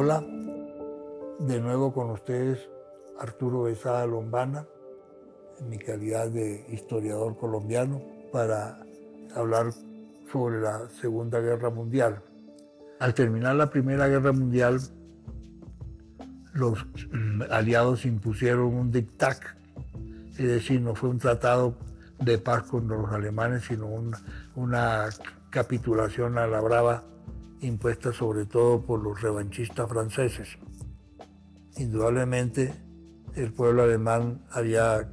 Hola, de nuevo con ustedes Arturo Besada Lombana, en mi calidad de historiador colombiano, para hablar sobre la Segunda Guerra Mundial. Al terminar la Primera Guerra Mundial, los mm, aliados impusieron un dictat, es decir, no fue un tratado de paz con los alemanes, sino una capitulación a la brava impuesta sobre todo por los revanchistas franceses. Indudablemente el pueblo alemán había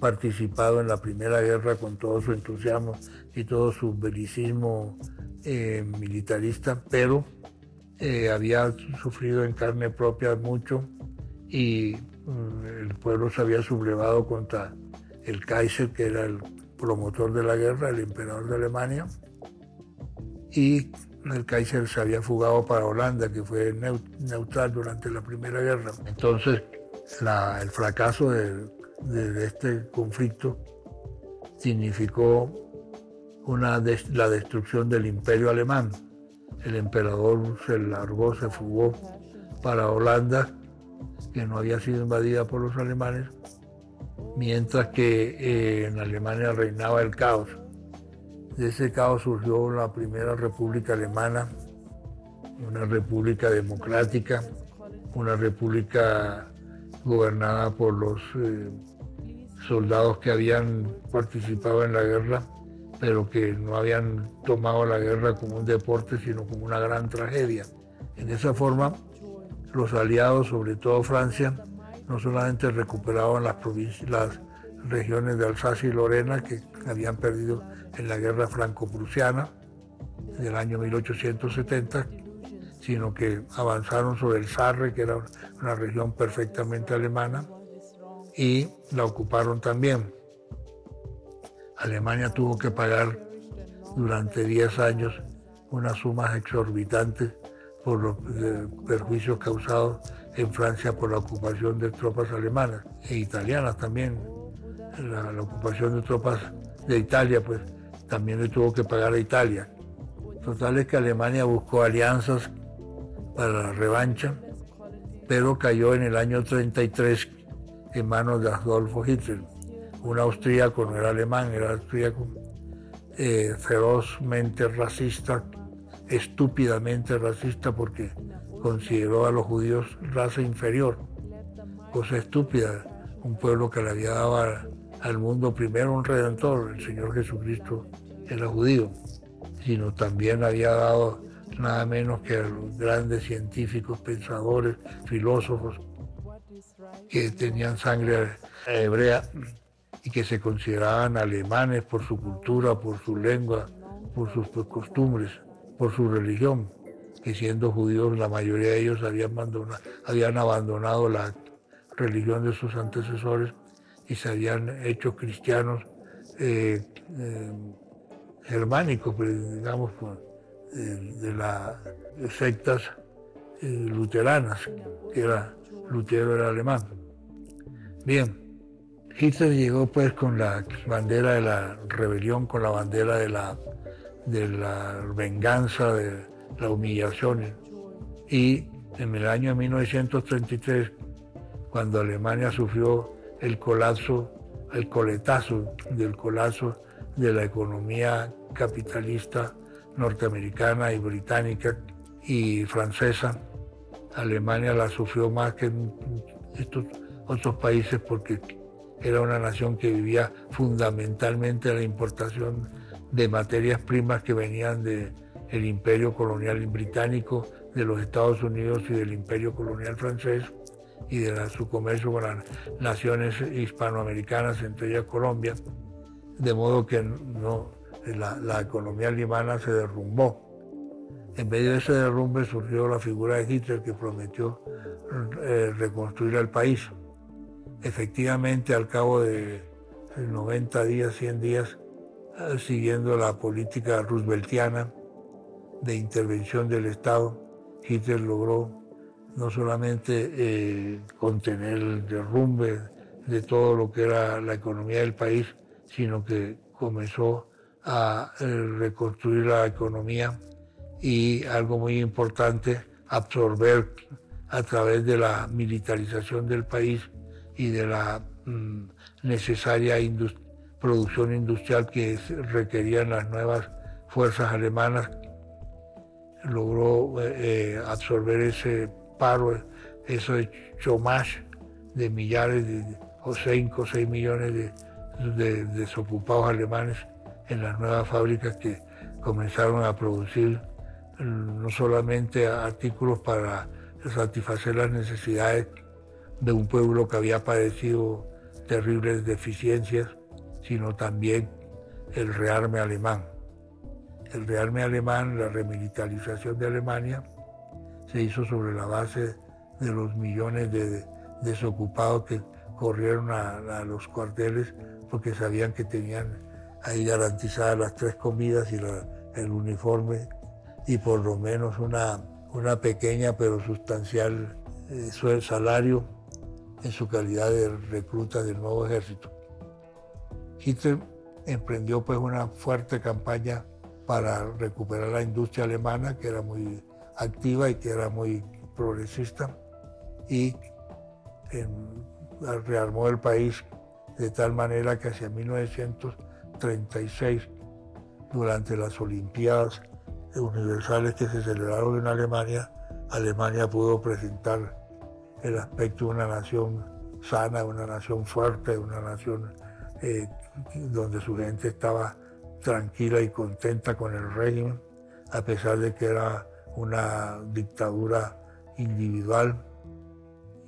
participado en la Primera Guerra con todo su entusiasmo y todo su belicismo eh, militarista, pero eh, había sufrido en carne propia mucho y mm, el pueblo se había sublevado contra el Kaiser, que era el promotor de la guerra, el emperador de Alemania, y el Kaiser se había fugado para Holanda, que fue neutral durante la Primera Guerra. Entonces, el fracaso de, este conflicto significó una la destrucción del imperio alemán. El emperador se largó, se fugó para Holanda, que no había sido invadida por los alemanes, mientras que eh, en Alemania reinaba el caos. De ese caos surgió la primera república alemana, una república democrática, una república gobernada por los eh, soldados que habían participado en la guerra, pero que no habían tomado la guerra como un deporte, sino como una gran tragedia. En esa forma, los aliados, sobre todo Francia, no solamente recuperaban las, las regiones de Alsacia y Lorena que habían perdido en la guerra franco-prusiana del año 1870, sino que avanzaron sobre el Sarre, que era una región perfectamente alemana, y la ocuparon también. Alemania tuvo que pagar durante 10 años unas sumas exorbitantes por los eh, perjuicios causados en Francia por la ocupación de tropas alemanas e italianas también. La, ocupación de tropas de Italia, pues también le tuvo que pagar a Italia. Total es que Alemania buscó alianzas para la revancha, pero cayó en el año 33 en manos de Adolfo Hitler, un austríaco, no era alemán, era austríaco, eh, ferozmente racista, estúpidamente racista porque consideró a los judíos raza inferior, cosa estúpida, un pueblo que le había dado al mundo primero un redentor, el Señor Jesucristo era judío, sino también había dado nada menos que a los grandes científicos, pensadores, filósofos que tenían sangre hebrea y que se consideraban alemanes por su cultura, por su lengua, por sus costumbres, por su religión, que siendo judíos la mayoría de ellos habían abandonado, habían abandonado la religión de sus antecesores y se habían hecho cristianos eh, eh, germánicos, pues, digamos, de las sectas eh, luteranas, que era Lutero era alemán. Bien, Hitler llegó pues con la bandera de la rebelión, con la bandera de la, de la venganza, de la humillación. Y en el año 1933, cuando Alemania sufrió el colapso, el coletazo del colapso de la economía capitalista norteamericana y británica y francesa. Alemania la sufrió más que estos otros países porque era una nación que vivía fundamentalmente la importación de materias primas que venían del el imperio colonial británico, de los Estados Unidos y del imperio colonial francés y de su comercio con las naciones hispanoamericanas, entre ellas Colombia, de modo que no, la, economía alemana se derrumbó. En medio de ese derrumbe surgió la figura de Hitler que prometió eh, reconstruir el país. Efectivamente, al cabo de 90 días, 100 días, eh, siguiendo la política rooseveltiana de intervención del Estado, Hitler logró no solamente eh, contener el derrumbe de todo lo que era la economía del país, sino que comenzó a eh, reconstruir la economía y algo muy importante, absorber a través de la militarización del país y de la mm, necesaria producción industrial que requerían las nuevas fuerzas alemanas, logró eh, absorber ese paro, ese chômage de millares de, o 5 o 6 millones de desocupados alemanes en las nuevas fábricas que comenzaron a producir no solamente artículos para satisfacer las necesidades de un pueblo que había padecido terribles deficiencias, sino también el rearme alemán. El rearme alemán, la remilitarización de Alemania, se hizo sobre la base de los millones de desocupados que corrieron a, los cuarteles porque sabían que tenían ahí garantizadas las tres comidas y el uniforme y por lo menos una, una pequeña pero sustancial eh, salario en su calidad de recluta del nuevo ejército. Hitler emprendió pues una fuerte campaña para recuperar la industria alemana que era muy activa y que era muy progresista y rearmó el país de tal manera que hacia 1936, durante las Olimpiadas Universales que se celebraron en Alemania, Alemania pudo presentar el aspecto de una nación sana, una nación fuerte, una nación eh, donde su gente estaba tranquila y contenta con el régimen, a pesar de que era una dictadura individual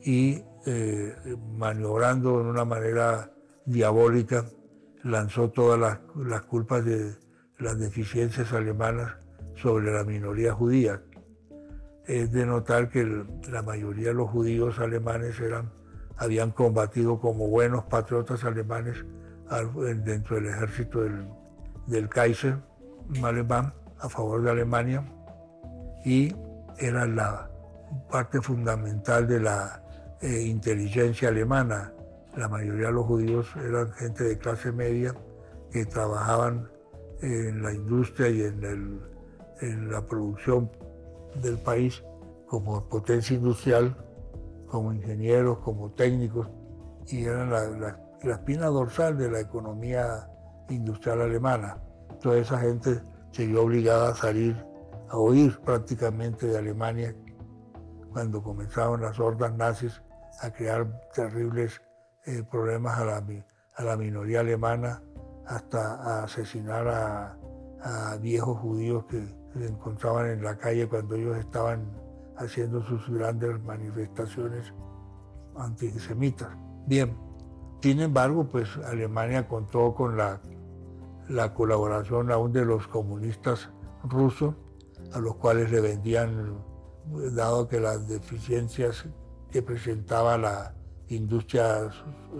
y eh, maniobrando de una manera diabólica, lanzó todas las, culpas de las deficiencias alemanas sobre la minoría judía. Es de notar que la mayoría de los judíos alemanes eran, habían combatido como buenos patriotas alemanes dentro del ejército del, del Kaiser alemán a favor de Alemania y eran la parte fundamental de la eh, inteligencia alemana. La mayoría de los judíos eran gente de clase media que trabajaban en la industria y en, en la producción del país como potencia industrial, como ingenieros, como técnicos, y eran la, espina dorsal de la economía industrial alemana. Toda esa gente se vio obligada a salir, a huir prácticamente de Alemania cuando comenzaron las hordas nazis a crear terribles eh, problemas a la, a la, minoría alemana, hasta a asesinar a, viejos judíos que se encontraban en la calle cuando ellos estaban haciendo sus grandes manifestaciones antisemitas. Bien, sin embargo, pues Alemania contó con la, la colaboración aún de los comunistas rusos, a los cuales le vendían, dado que las deficiencias que presentaba la industria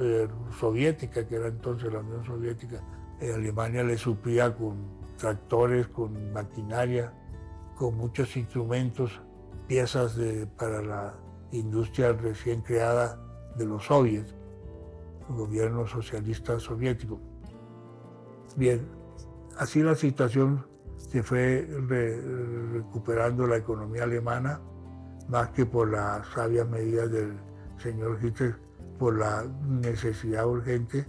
eh, soviética, que era entonces la Unión Soviética. Eh, Alemania le suplía con tractores, con maquinaria, con muchos instrumentos, piezas para la industria recién creada de los soviets, gobierno socialista soviético. Bien, así la situación se fue recuperando la economía alemana más que por las sabias medidas del señor Hitler, por la necesidad urgente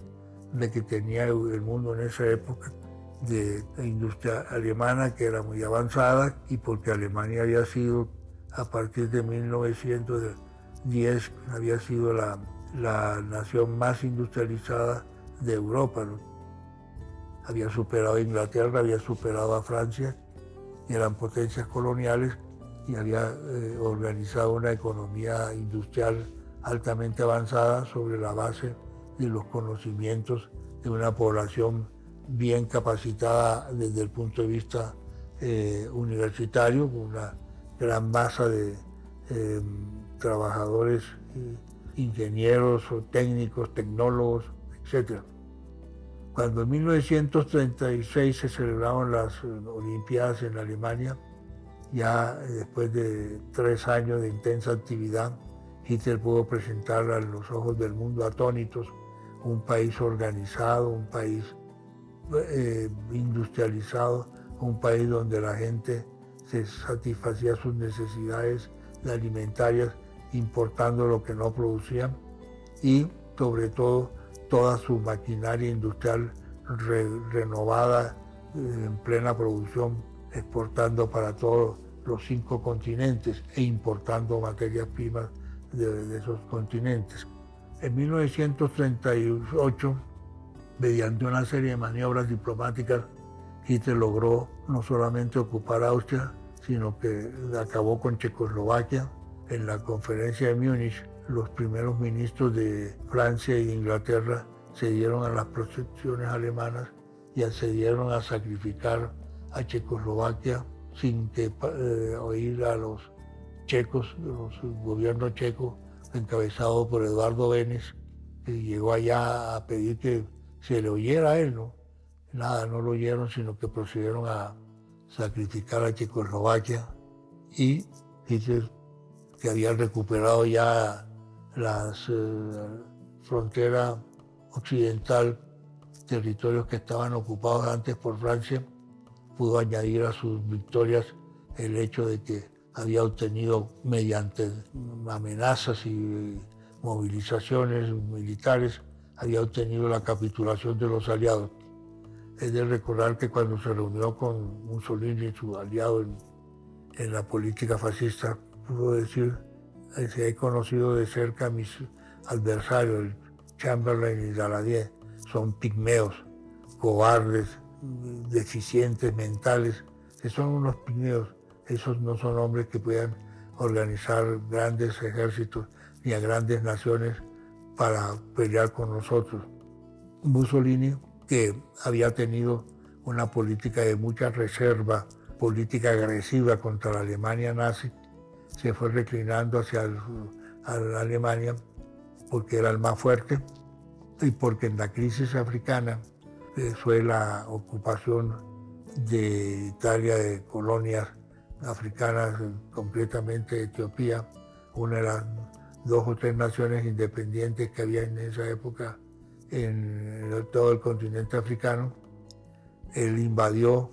de que tenía el mundo en esa época de industria alemana que era muy avanzada y porque Alemania había sido a partir de 1910 había sido la, nación más industrializada de Europa. Había superado a Inglaterra, había superado a Francia eran potencias coloniales y había eh, organizado una economía industrial altamente avanzada sobre la base de los conocimientos de una población bien capacitada desde el punto de vista eh, universitario, con una gran masa de eh, trabajadores, ingenieros, técnicos, tecnólogos, etc. Cuando en 1936 se celebraron las Olimpiadas en Alemania, ya después de tres años de intensa actividad, Hitler pudo presentar a los ojos del mundo atónitos un país organizado, un país eh, industrializado, un país donde la gente se satisfacía sus necesidades alimentarias importando lo que no producían y sobre todo toda su maquinaria industrial renovada eh, en plena producción, exportando para todos los cinco continentes e importando materias primas de, esos continentes. En 1938, mediante una serie de maniobras diplomáticas, Hitler logró no solamente ocupar Austria, sino que acabó con Checoslovaquia. En la conferencia de Múnich, los primeros ministros de Francia y de Inglaterra se dieron a las protecciones alemanas y accedieron a sacrificar a Checoslovaquia sin que eh, oír a los checos, los gobiernos checos encabezado por Eduardo Benes, que llegó allá a pedir que se le oyera a él, ¿no? Nada, no lo oyeron, sino que procedieron a sacrificar a Checoslovaquia y Hitler, que había recuperado ya las eh, fronteras occidental, territorios que estaban ocupados antes por Francia, pudo añadir a sus victorias el hecho de que había obtenido mediante amenazas y movilizaciones militares, había obtenido la capitulación de los aliados. Es de recordar que cuando se reunió con Mussolini, su aliado en, en la política fascista, pudo decir, he conocido de cerca a mis adversarios, Chamberlain y Daladier, son pigmeos, cobardes, deficientes mentales, son unos pigmeos. Esos no son hombres que puedan organizar grandes ejércitos ni a grandes naciones para pelear con nosotros. Mussolini, que había tenido una política de mucha reserva, política agresiva contra la Alemania nazi, se fue reclinando hacia la Alemania porque era el más fuerte y porque en la crisis africana fue la ocupación de Italia de colonias africanas, completamente Etiopía, una de las dos o tres naciones independientes que había en esa época en todo el continente africano. Él invadió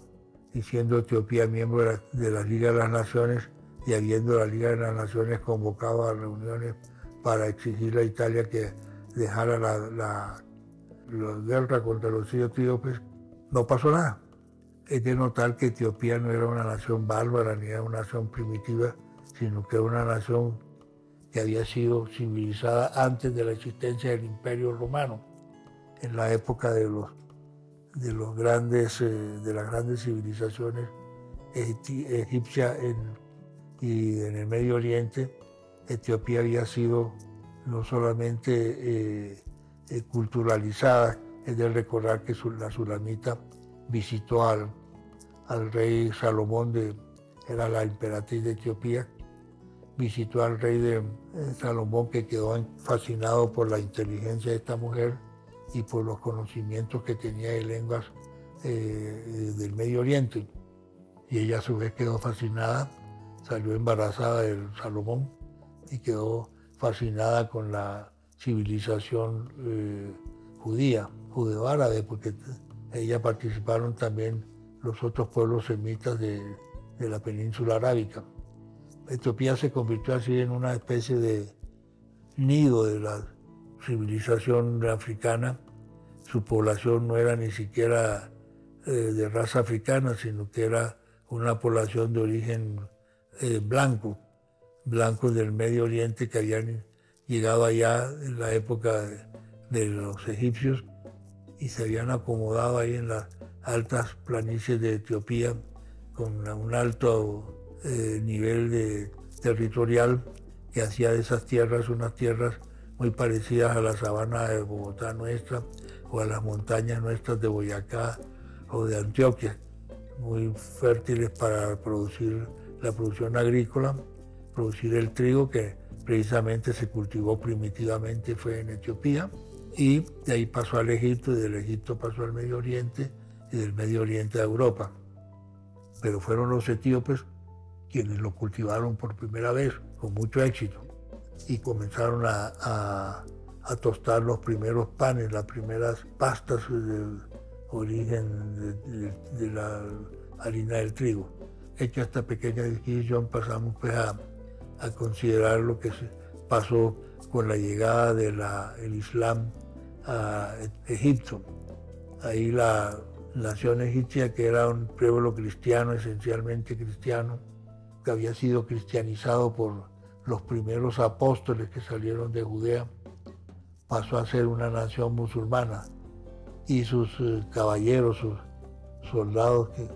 y siendo Etiopía miembro de la, Liga de las Naciones y habiendo la Liga de las Naciones convocado a reuniones para exigirle a Italia que dejara la, la, la guerra contra los etíopes, no pasó nada. Es de notar que Etiopía no era una nación bárbara ni era una nación primitiva, sino que era una nación que había sido civilizada antes de la existencia del Imperio Romano, en la época de los, de los grandes, eh, de las grandes civilizaciones egipcias y en el Medio Oriente. Etiopía había sido no solamente eh, eh, culturalizada, es de recordar que la sulamita visitó al, al rey Salomón, de, era la emperatriz de Etiopía, visitó al rey de eh, Salomón que quedó fascinado por la inteligencia de esta mujer y por los conocimientos que tenía de lenguas del Medio Oriente. Y ella a su vez quedó fascinada, salió embarazada del Salomón y quedó fascinada con la civilización eh, judía, judeo-árabe, porque ella participaron también los otros pueblos semitas de, la península arábica. Etiopía se convirtió así en una especie de nido de la civilización africana. Su población no era ni siquiera eh, de raza africana, sino que era una población de origen eh, blanco, blancos del Medio Oriente que habían llegado allá en la época de los egipcios y se habían acomodado ahí en las altas planicies de Etiopía con un alto eh, nivel de, territorial que hacía de esas tierras unas tierras muy parecidas a la sabana de Bogotá nuestra o a las montañas nuestras de Boyacá o de Antioquia, muy fértiles para producir la producción agrícola, producir el trigo que precisamente se cultivó primitivamente fue en Etiopía y de ahí pasó al Egipto y del Egipto pasó al Medio Oriente y del Medio Oriente a Europa. Pero fueron los etíopes quienes lo cultivaron por primera vez con mucho éxito y comenzaron a, tostar los primeros panes, las primeras pastas de origen de, la harina del trigo. Hecha esta pequeña disquisición pasamos pues a considerar lo que pasó con la llegada del Islam a Egipto. Ahí la nación egipcia, que era un pueblo cristiano, esencialmente cristiano, que había sido cristianizado por los primeros apóstoles que salieron de Judea, pasó a ser una nación musulmana y sus eh, caballeros, sus soldados que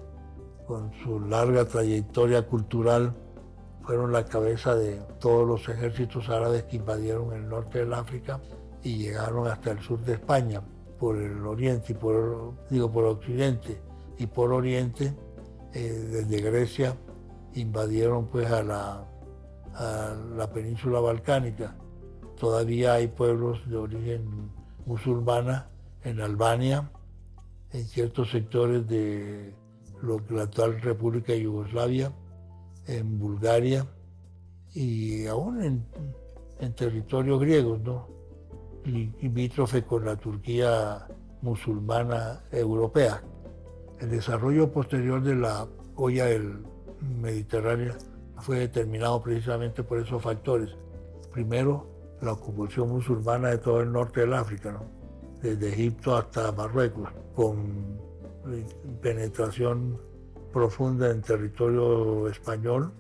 con su larga trayectoria cultural fueron la cabeza de todos los ejércitos árabes que invadieron el norte del África y llegaron hasta el sur de España por el oriente y por digo por occidente y por oriente eh, desde Grecia invadieron pues a la, a la península balcánica. Todavía hay pueblos de origen musulmana en Albania en ciertos sectores de lo que la actual República de Yugoslavia en Bulgaria y aún en, territorios griegos, ¿no? limítrofe con la Turquía musulmana europea. El desarrollo posterior de la olla del Mediterráneo fue determinado precisamente por esos factores. Primero, la ocupación musulmana de todo el norte del África, desde Egipto hasta Marruecos, con penetración profunda en territorio español,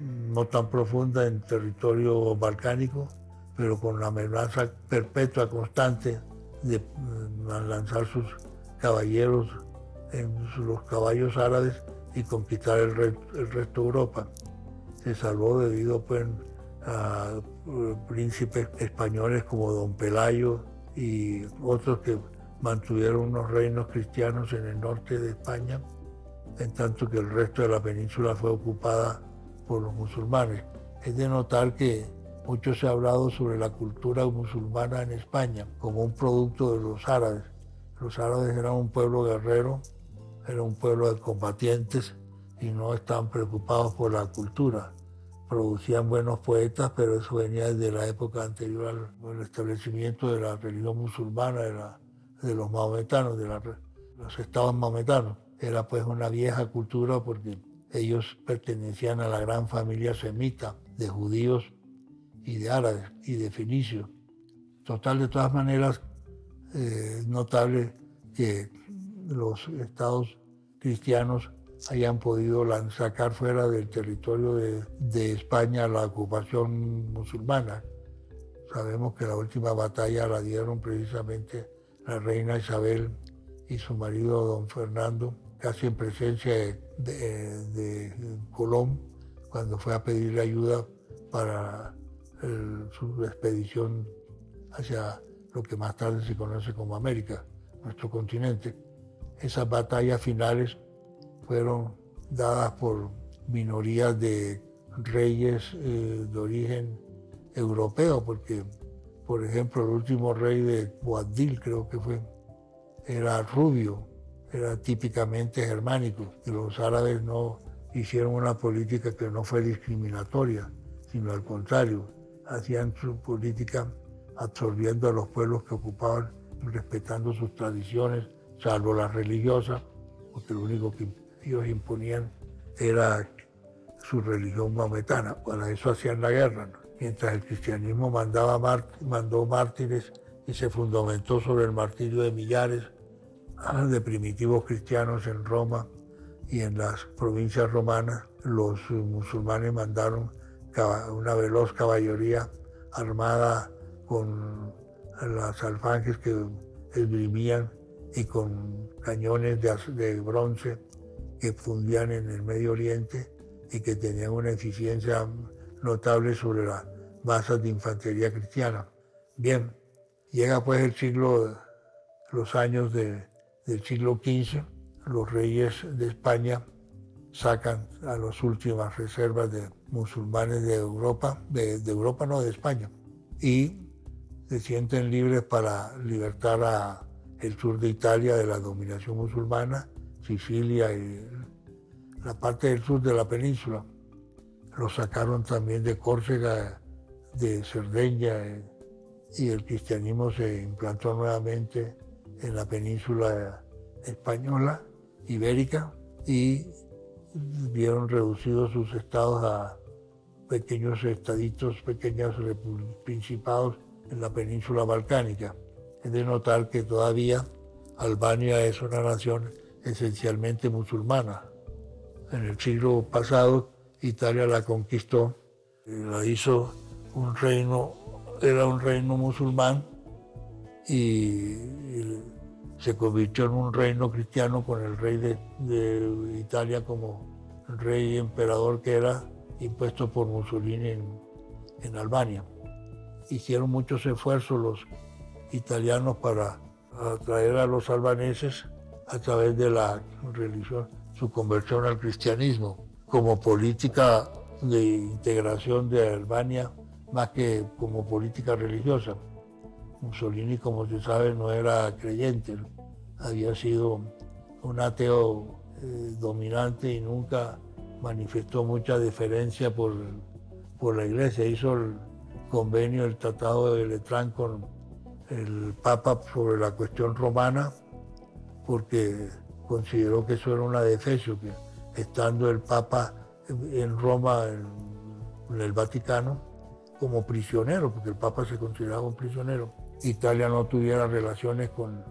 no tan profunda en territorio balcánico, pero con la amenaza perpetua, constante de mm, lanzar sus caballeros en los caballos árabes y conquistar el, resto de Europa. Se salvó debido pues, a eh, príncipes españoles como Don Pelayo y otros que mantuvieron unos reinos cristianos en el norte de España en tanto que el resto de la península fue ocupada por los musulmanes. Es de notar que mucho se ha hablado sobre la cultura musulmana en España como un producto de los árabes. Los árabes eran un pueblo guerrero, era un pueblo de combatientes y no estaban preocupados por la cultura. Producían buenos poetas, pero eso venía desde la época anterior al, establecimiento de la religión musulmana, de, los maometanos, de los estados maometanos era pues una vieja cultura porque ellos pertenecían a la gran familia semita de judíos y de árabes y de fenicios. Total, de todas maneras, eh, notable que los estados cristianos hayan podido sacar fuera del territorio de, de, España la ocupación musulmana. Sabemos que la última batalla la dieron precisamente la reina Isabel y su marido don Fernando casi en presencia de, Colón, cuando fue a pedirle ayuda para su expedición hacia lo que más tarde se conoce como América, nuestro continente. Esas batallas finales fueron dadas por minorías de reyes eh, de origen europeo, porque, por ejemplo, el último rey de Boabdil, creo que fue, era rubio, era típicamente germánico. Y los árabes no hicieron una política que no fue discriminatoria, sino al contrario, hacían su política absorbiendo a los pueblos que ocupaban, respetando sus tradiciones, salvo las religiosas, porque lo único que ellos imponían era su religión maometana. Para eso hacían la guerra. Mientras el cristianismo mandaba mandó mártires y se fundamentó sobre el martirio de millares, de primitivos cristianos en Roma y en las provincias romanas, los musulmanes mandaron una veloz caballería armada con las alfanjes que esgrimían y con cañones de, de bronce que fundían en el Medio Oriente y que tenían una eficiencia notable sobre las masas de infantería cristiana. Bien, llega pues el siglo, los años de del siglo XV, los reyes de España sacan a las últimas reservas de musulmanes de Europa, de, Europa no, de España, y se sienten libres para libertar el sur de Italia de la dominación musulmana, Sicilia y la parte del sur de la península. Los sacaron también de Córcega, de Cerdeña, eh, y el cristianismo se implantó nuevamente en la península española, ibérica, y vieron reducidos sus estados a pequeños estaditos, pequeños principados en la península balcánica. Es de notar que todavía Albania es una nación esencialmente musulmana. En el siglo pasado Italia la conquistó, la hizo un reino, era un reino musulmán y, se convirtió en un reino cristiano con el rey de, Italia como rey emperador que era impuesto por Mussolini en, en Albania. Hicieron muchos esfuerzos los italianos para atraer a los albaneses a través de la religión, su conversión al cristianismo, como política de integración de Albania más que como política religiosa. Mussolini, como se sabe, no era creyente, había sido un ateo eh, dominante y nunca manifestó mucha deferencia por, por la iglesia. Hizo el convenio, el tratado de Letrán con el Papa sobre la cuestión romana, porque consideró que eso era una defecio, que estando el Papa en Roma, en, el Vaticano, como prisionero, porque el Papa se consideraba un prisionero, Italia no tuviera relaciones con,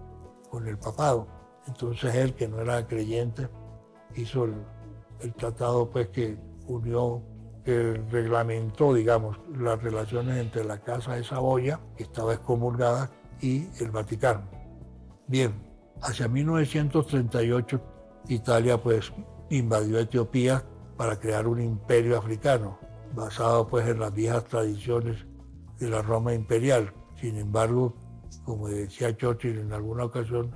con el papado. Entonces él, que no era creyente, hizo el, tratado pues que unió, que reglamentó, digamos, las relaciones entre la Casa de Saboya, que estaba excomulgada, y el Vaticano. Bien, hacia 1938 Italia pues invadió Etiopía para crear un imperio africano, basado pues en las viejas tradiciones de la Roma imperial. Sin embargo, como decía Churchill en alguna ocasión,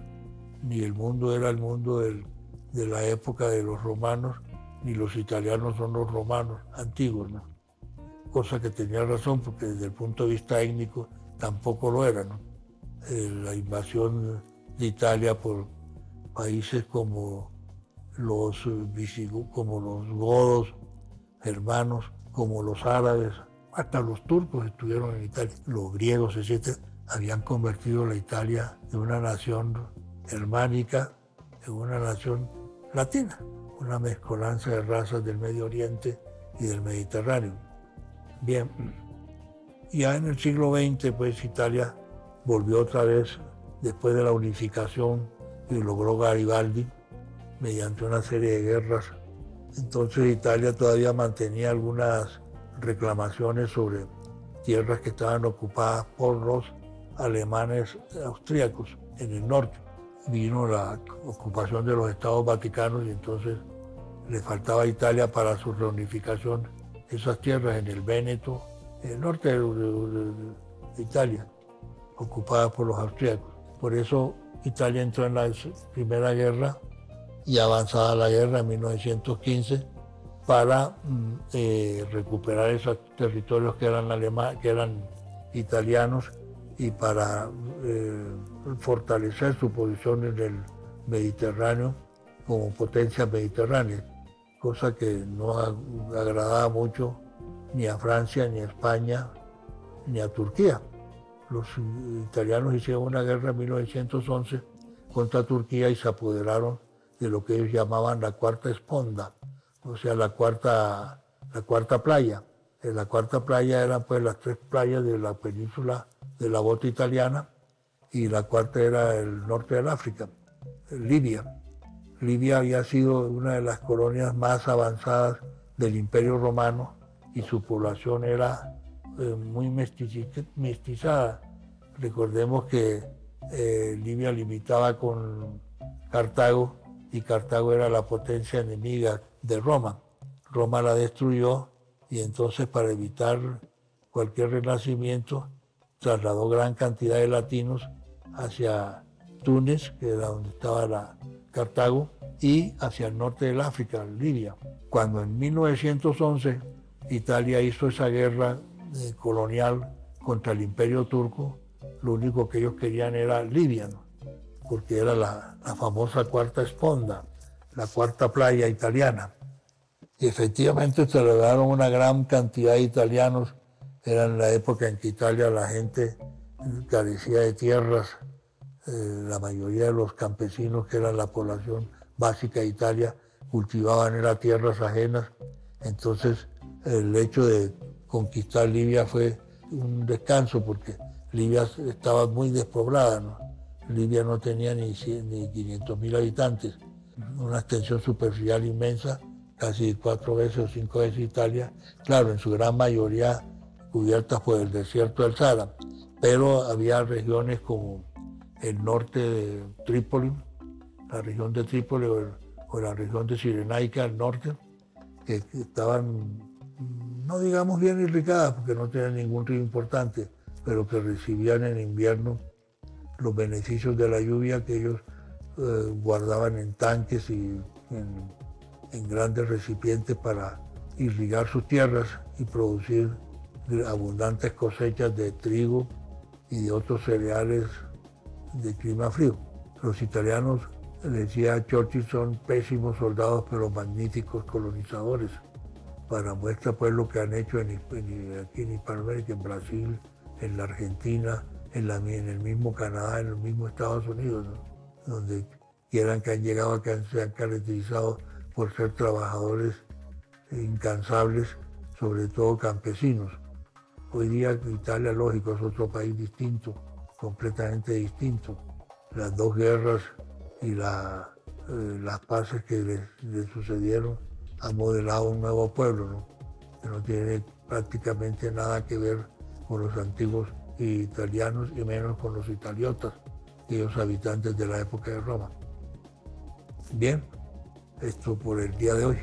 ni el mundo era el mundo de la época de los romanos, ni los italianos son los romanos antiguos, ¿no? Cosa que tenía razón, porque desde el punto de vista étnico tampoco lo era, eh, la invasión de Italia por países como los como los godos, hermanos, como los árabes, hasta los turcos estuvieron en Italia, los griegos, etc., habían convertido la Italia de una nación germánica en una nación latina una mezcolanza de razas del Medio Oriente y del Mediterráneo. Bien, ya en el siglo XX, pues Italia volvió otra vez, después de la unificación que logró Garibaldi, mediante una serie de guerras. Entonces Italia todavía mantenía algunas reclamaciones sobre tierras que estaban ocupadas por los alemanes austríacos en el norte. Vino la ocupación de los estados vaticanos y entonces le faltaba a Italia para su reunificación esas tierras en el Véneto, en el norte de, Italia, ocupadas por los austríacos. Por eso Italia entró en la Primera Guerra y avanzada la guerra en 1915 para mm, eh, recuperar esos territorios que eran, que eran italianos y para eh, fortalecer su posición en el Mediterráneo como potencia mediterránea cosa que no agradaba mucho ni a Francia, ni a España, ni a Turquía. Los italianos hicieron una guerra en 1911 contra Turquía y se apoderaron de lo que ellos llamaban la cuarta esponda, o sea, la cuarta, la cuarta playa. La cuarta playa eran pues las tres playas de la península de la bota italiana y la cuarta era el norte del África, Libia. Libia había sido una de las colonias más avanzadas del Imperio Romano y su población era eh, muy mestizada. Recordemos que eh, Libia limitaba con Cartago y Cartago era la potencia enemiga de Roma. Roma la destruyó y entonces para evitar cualquier renacimiento trasladó gran cantidad de latinos hacia Túnez, que era donde estaba la, Cartago, y hacia el norte del África, Libia. Cuando en 1911 Italia hizo esa guerra eh, colonial contra el imperio turco, lo único que ellos querían era Libia, porque era la, famosa cuarta esponda, la cuarta playa italiana. Y efectivamente se lograron una gran cantidad de italianos. Era en la época en que Italia la gente carecía de tierras, eh, la mayoría de los campesinos, que eran la población básica de Italia, cultivaban en las tierras ajenas. Entonces el hecho de conquistar Libia fue un descanso porque Libia estaba muy despoblada, Libia no tenía ni, ni 500 mil habitantes, una extensión superficial inmensa, casi cuatro veces o cinco veces Italia, claro, en su gran mayoría cubiertas por el desierto del Sahara, pero había regiones como el norte de Trípoli, la región de Trípoli o, la región de Sirenaica al norte, que, estaban, no digamos bien irrigadas porque no tenían ningún río importante, pero que recibían en invierno los beneficios de la lluvia que ellos eh, guardaban en tanques y en grandes recipientes para irrigar sus tierras y producir abundantes cosechas de trigo y de otros cereales de clima frío. Los italianos, decía Churchill, son pésimos soldados pero magníficos colonizadores. Para muestra pues lo que han hecho en, aquí en Hispanoamérica, en Brasil, en la Argentina, en, la, en el mismo Canadá, en el mismo Estados Unidos, donde quieran que han llegado acá, se han caracterizado por ser trabajadores incansables, sobre todo campesinos. Hoy día Italia, lógico, es otro país distinto, completamente distinto. Las dos guerras y eh, las paces que le, sucedieron han modelado un nuevo pueblo, que no tiene prácticamente nada que ver con los antiguos italianos y menos con los italiotas, aquellos habitantes de la época de Roma. Bien, esto por el día de hoy.